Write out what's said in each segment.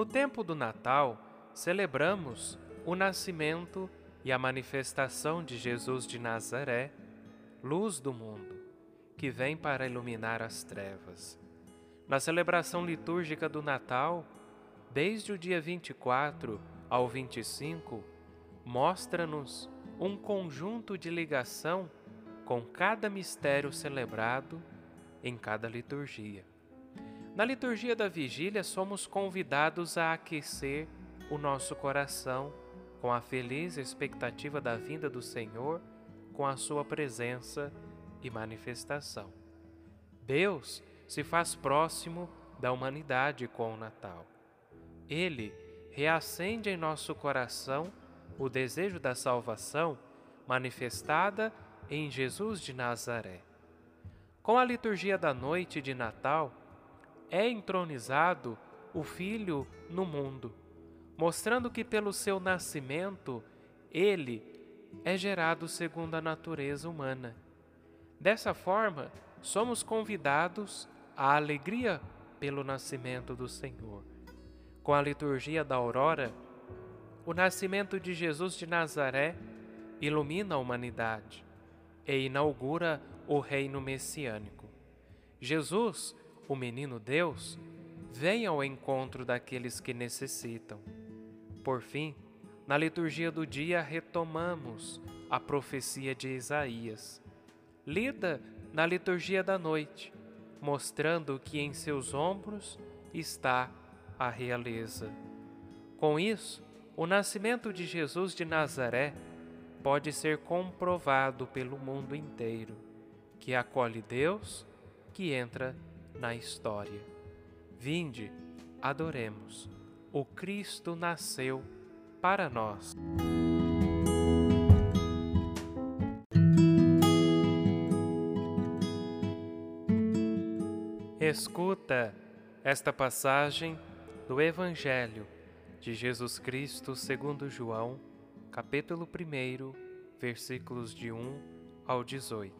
No tempo do Natal, celebramos o nascimento e a manifestação de Jesus de Nazaré, luz do mundo, que vem para iluminar as trevas. Na celebração litúrgica do Natal, desde o dia 24 ao 25, mostra-nos um conjunto de ligação com cada mistério celebrado em cada liturgia. Na liturgia da vigília, somos convidados a aquecer o nosso coração com a feliz expectativa da vinda do Senhor, com a sua presença e manifestação. Deus se faz próximo da humanidade com o Natal. Ele reacende em nosso coração o desejo da salvação manifestada em Jesus de Nazaré. Com a liturgia da noite de Natal, é entronizado o Filho no mundo, mostrando que pelo seu nascimento ele é gerado segundo a natureza humana. Dessa forma, somos convidados à alegria pelo nascimento do Senhor. Com a liturgia da aurora, o nascimento de Jesus de Nazaré ilumina a humanidade e inaugura o reino messiânico. Jesus, o menino Deus, vem ao encontro daqueles que necessitam. Por fim, na liturgia do dia retomamos a profecia de Isaías, lida na liturgia da noite, mostrando que em seus ombros está a realeza. Com isso, o nascimento de Jesus de Nazaré pode ser comprovado pelo mundo inteiro, que acolhe Deus, que entra na história. Vinde, adoremos. O Cristo nasceu para nós. Escuta esta passagem do Evangelho de Jesus Cristo segundo João, capítulo 1, versículos de 1 ao 18.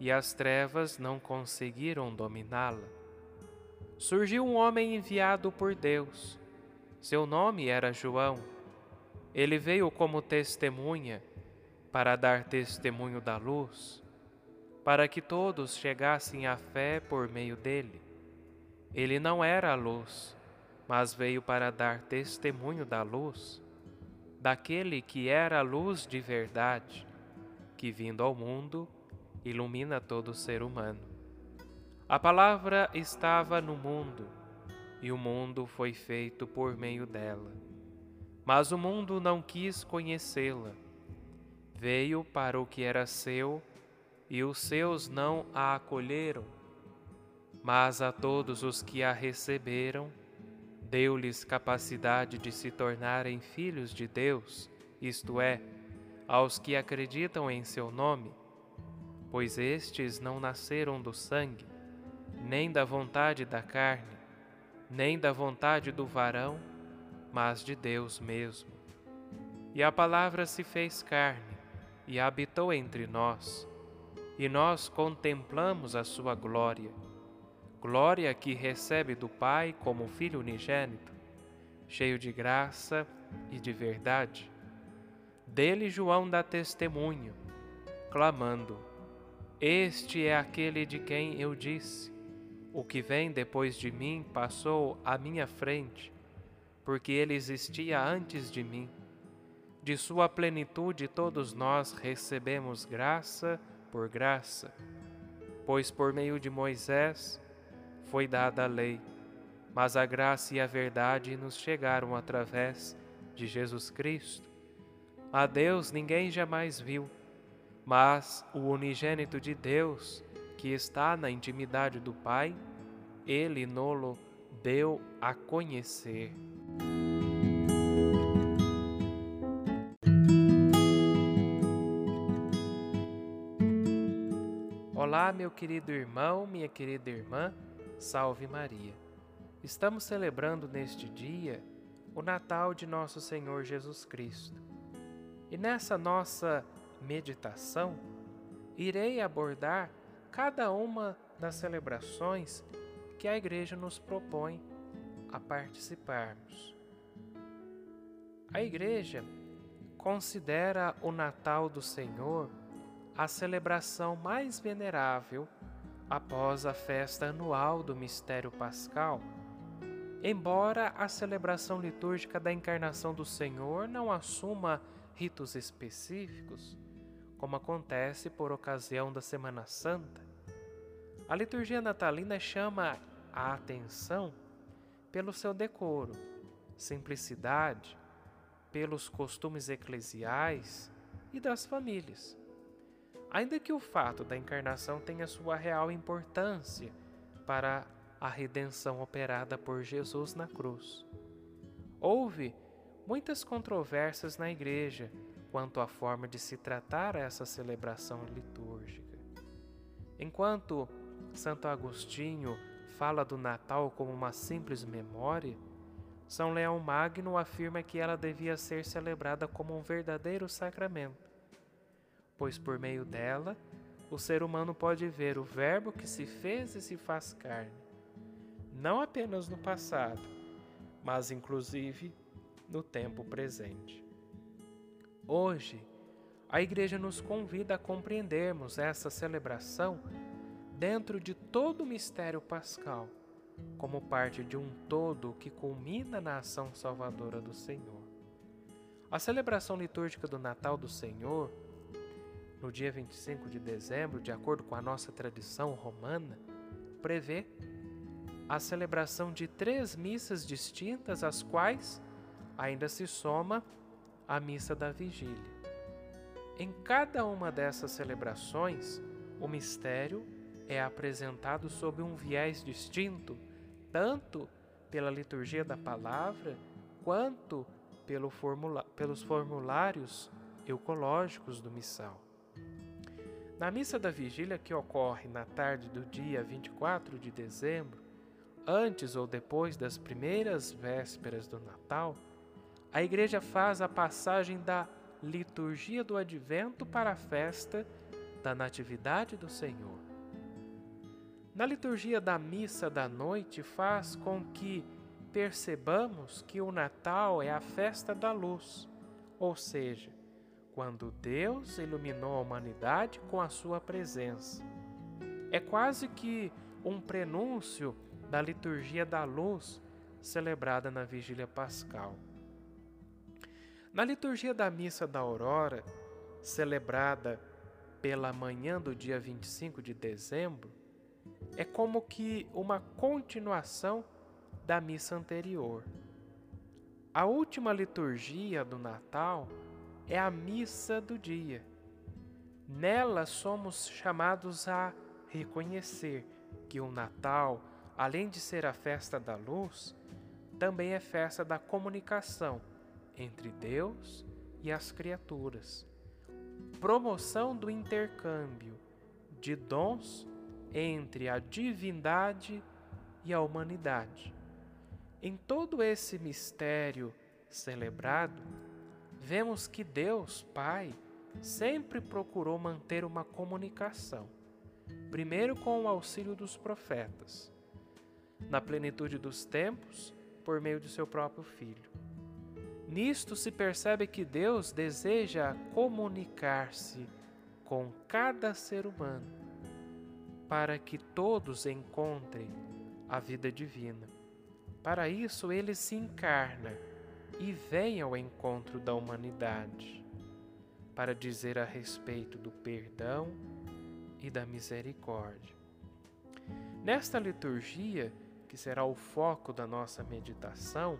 e as trevas não conseguiram dominá-la. Surgiu um homem enviado por Deus. Seu nome era João. Ele veio como testemunha para dar testemunho da luz, para que todos chegassem à fé por meio dele. Ele não era a luz, mas veio para dar testemunho da luz, daquele que era a luz de verdade, que vindo ao mundo ilumina todo ser humano. A palavra estava no mundo, e o mundo foi feito por meio dela. Mas o mundo não quis conhecê-la. Veio para o que era seu, e os seus não a acolheram mas a todos os que a receberam, deu-lhes capacidade de se tornarem filhos de Deus, isto é, aos que acreditam em seu nome, pois estes não nasceram do sangue, nem da vontade da carne, nem da vontade do varão, mas de Deus mesmo. E a palavra se fez carne e habitou entre nós, e nós contemplamos a sua glória glória que recebe do Pai como Filho unigênito, cheio de graça e de verdade. Dele João dá testemunho, clamando: Este é aquele de quem eu disse: O que vem depois de mim passou à minha frente, porque ele existia antes de mim. De sua plenitude todos nós recebemos graça por graça, pois por meio de Moisés foi dada a lei, mas a graça e a verdade nos chegaram através de Jesus Cristo. A Deus ninguém jamais viu, mas o unigênito de Deus, que está na intimidade do Pai, ele nolo deu a conhecer. Olá, meu querido irmão, minha querida irmã, salve Maria. Estamos celebrando neste dia o Natal de nosso Senhor Jesus Cristo. E nessa nossa meditação, irei abordar cada uma das celebrações que a Igreja nos propõe a participarmos. A Igreja considera o Natal do Senhor a celebração mais venerável após a festa anual do Mistério Pascal, embora a celebração litúrgica da encarnação do Senhor não assuma ritos específicos, como acontece por ocasião da Semana Santa. A liturgia natalina chama a atenção pelo seu decoro, simplicidade, pelos costumes eclesiais e das famílias. Ainda que o fato da encarnação tenha sua real importância para a redenção operada por Jesus na cruz. Houve muitas controvérsias na igreja quanto à forma de se tratar essa celebração litúrgica. Enquanto Santo Agostinho fala do Natal como uma simples memória, São Leão Magno afirma que ela devia ser celebrada como um verdadeiro sacramento pois por meio dela o ser humano pode ver o Verbo que se fez e se faz carne, não apenas no passado, mas inclusive no tempo presente. Hoje, a Igreja nos convida a compreendermos essa celebração dentro de todo o mistério pascal, como parte de um todo que culmina na ação salvadora do Senhor. A celebração litúrgica do Natal do Senhor no dia 25 de dezembro, de acordo com a nossa tradição romana, prevê a celebração de três missas distintas, às quais ainda se soma a missa da vigília. Em cada uma dessas celebrações, o mistério é apresentado sob um viés distinto, tanto pela liturgia da palavra quanto pelo formula pelos formulários eucológicos do missal. Na missa da vigília que ocorre na tarde do dia 24 de dezembro, antes ou depois das primeiras vésperas do Natal, a igreja faz a passagem da liturgia do advento para a festa da Natividade do Senhor. Na liturgia da missa da noite faz com que percebamos que o Natal é a festa da luz, ou seja, quando Deus iluminou a humanidade com a sua presença. É quase que um prenúncio da liturgia da luz celebrada na vigília pascal. Na liturgia da missa da aurora, celebrada pela manhã do dia 25 de dezembro, é como que uma continuação da missa anterior. A última liturgia do Natal é a missa do dia. Nela somos chamados a reconhecer que o Natal, além de ser a festa da luz, também é festa da comunicação entre Deus e as criaturas. Promoção do intercâmbio de dons entre a divindade e a humanidade. Em todo esse mistério celebrado, vemos que Deus, Pai, sempre procurou manter uma comunicação, primeiro com o auxílio dos profetas, na plenitude dos tempos, por meio de seu próprio Filho. Nisto se percebe que Deus deseja comunicar-se com cada ser humano, para que todos encontrem a vida divina. Para isso, ele se encarna e vem ao encontro da humanidade para dizer a respeito do perdão e da misericórdia. Nesta liturgia, que será o foco da nossa meditação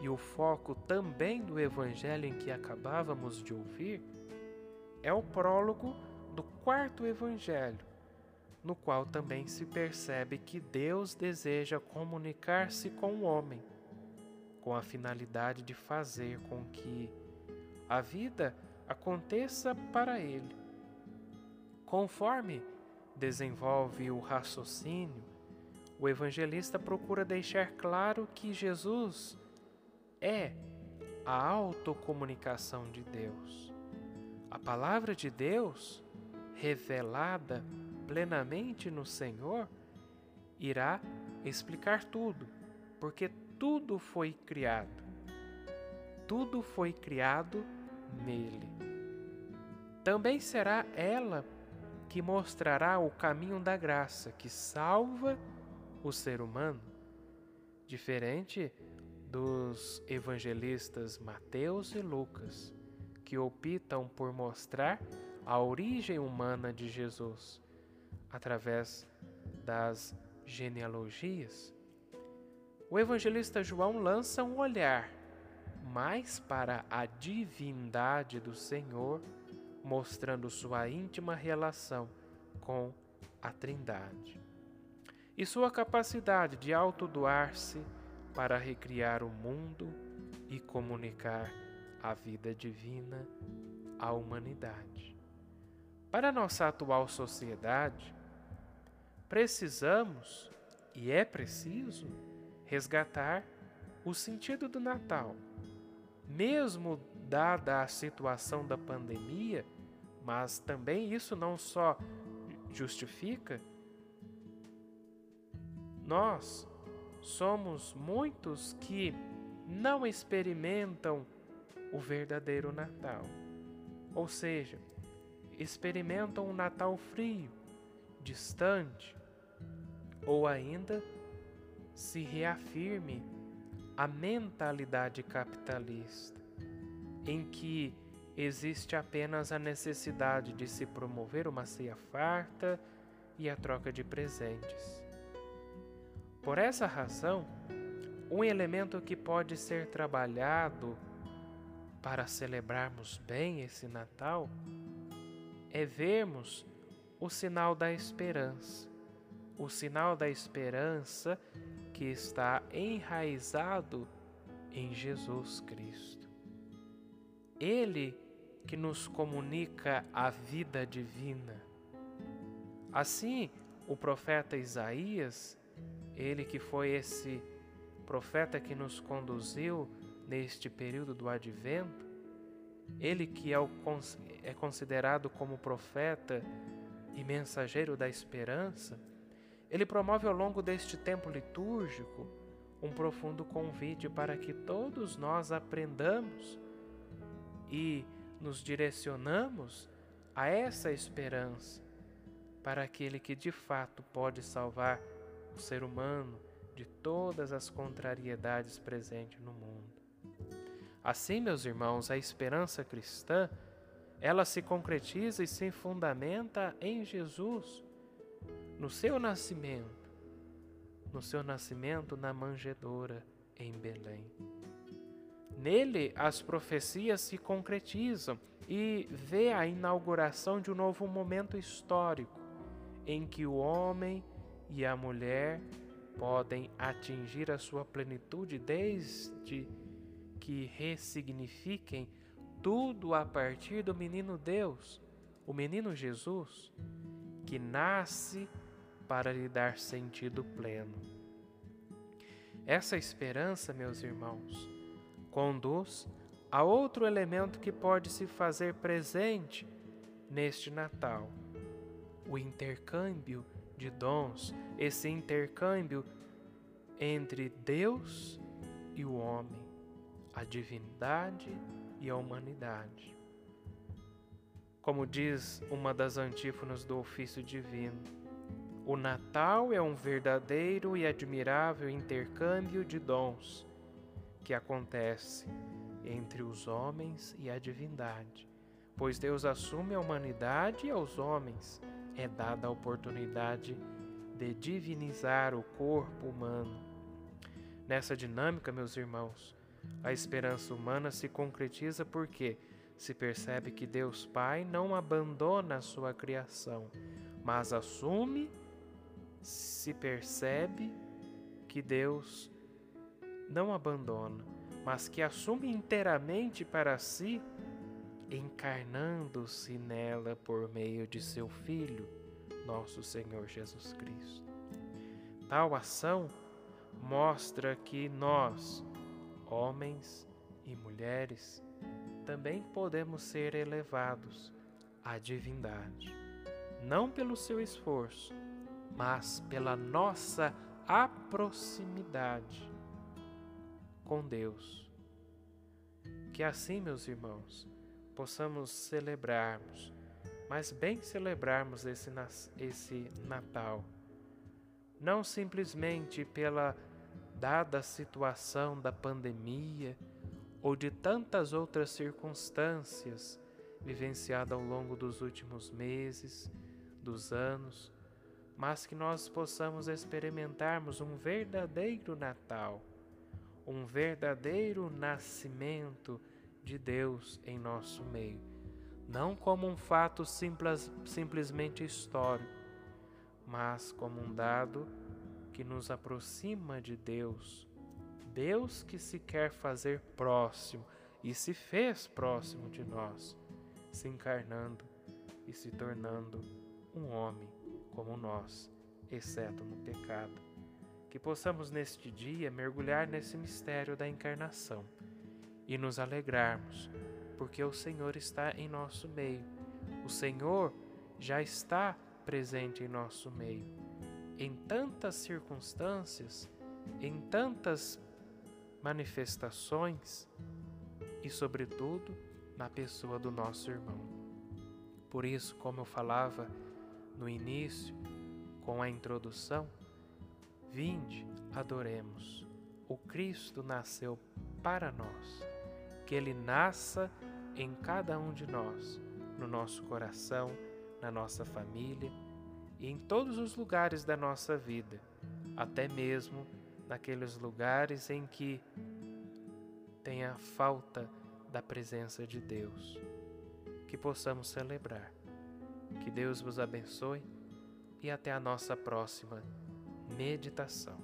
e o foco também do evangelho em que acabávamos de ouvir, é o prólogo do quarto evangelho, no qual também se percebe que Deus deseja comunicar-se com o homem, com a finalidade de fazer com que a vida aconteça para ele. Conforme desenvolve o raciocínio, o evangelista procura deixar claro que Jesus é a autocomunicação de Deus. A palavra de Deus, revelada plenamente no Senhor, irá explicar tudo, porque tudo foi criado. Tudo foi criado nele. Também será ela que mostrará o caminho da graça que salva o ser humano, diferente dos evangelistas Mateus e Lucas, que optam por mostrar a origem humana de Jesus através das genealogias. O evangelista João lança um olhar mais para a divindade do Senhor, mostrando sua íntima relação com a Trindade e sua capacidade de autodoar-se para recriar o mundo e comunicar a vida divina à humanidade. Para nossa atual sociedade, precisamos e é preciso resgatar o sentido do Natal. Mesmo dada a situação da pandemia, mas também isso não só justifica nós somos muitos que não experimentam o verdadeiro Natal. Ou seja, experimentam um Natal frio, distante, ou ainda se reafirme a mentalidade capitalista, em que existe apenas a necessidade de se promover uma ceia farta e a troca de presentes. Por essa razão, um elemento que pode ser trabalhado para celebrarmos bem esse Natal é vermos o sinal da esperança, o sinal da esperança que está enraizado em Jesus Cristo. Ele que nos comunica a vida divina. Assim, o profeta Isaías ele que foi esse profeta que nos conduziu neste período do advento, ele que é, é considerado como profeta e mensageiro da esperança, ele promove ao longo deste tempo litúrgico um profundo convite para que todos nós aprendamos e nos direcionamos a essa esperança para aquele que de fato pode salvar o ser humano de todas as contrariedades presentes no mundo. Assim, meus irmãos, a esperança cristã, ela se concretiza e se fundamenta em Jesus, no seu nascimento, no seu nascimento na manjedoura em Belém. Nele, as profecias se concretizam e vê a inauguração de um novo momento histórico em que o homem e a mulher podem atingir a sua plenitude desde que ressignifiquem tudo a partir do menino Deus, o menino Jesus, que nasce para lhe dar sentido pleno. Essa esperança, meus irmãos, conduz a outro elemento que pode se fazer presente neste Natal: o intercâmbio de dons, esse intercâmbio entre Deus e o homem, a divindade e a humanidade. Como diz uma das antífonas do ofício divino, o Natal é um verdadeiro e admirável intercâmbio de dons que acontece entre os homens e a divindade, pois Deus assume a humanidade e aos homens é dada a oportunidade de divinizar o corpo humano. Nessa dinâmica, meus irmãos, a esperança humana se concretiza porque se percebe que Deus Pai não abandona a sua criação, mas assume, se percebe que Deus não abandona, mas que assume inteiramente para si, encarnando-se nela por meio de seu Filho, nosso Senhor Jesus Cristo. Tal ação mostra que nós, homens e mulheres, também podemos ser elevados à divindade, não pelo seu esforço, mas pela nossa a proximidade com Deus. Que assim, meus irmãos, possamos celebrarmos, mas bem celebrarmos esse, esse Natal, não simplesmente pela dada situação da pandemia ou de tantas outras circunstâncias vivenciadas ao longo dos últimos meses, dos anos, mas que nós possamos experimentarmos um verdadeiro Natal, um verdadeiro nascimento de Deus em nosso meio, não como um fato simples, simplesmente histórico, mas como um dado que nos aproxima de Deus. Deus que se quer fazer próximo e se fez próximo de nós, se encarnando e se tornando um homem como nós, exceto no pecado. Que possamos neste dia mergulhar nesse mistério da encarnação e nos alegrarmos, porque o Senhor está em nosso meio. O Senhor já está presente em nosso meio. Em tantas circunstâncias, em tantas manifestações e, sobretudo, na pessoa do nosso irmão. Por isso, como eu falava no início, com a introdução, vinde, adoremos. O Cristo nasceu para nós. Que Ele nasça em cada um de nós, no nosso coração, na nossa família e em todos os lugares da nossa vida, até mesmo naqueles lugares em que tem a falta da presença de Deus. Que possamos celebrar que Deus vos abençoe e até a nossa próxima meditação.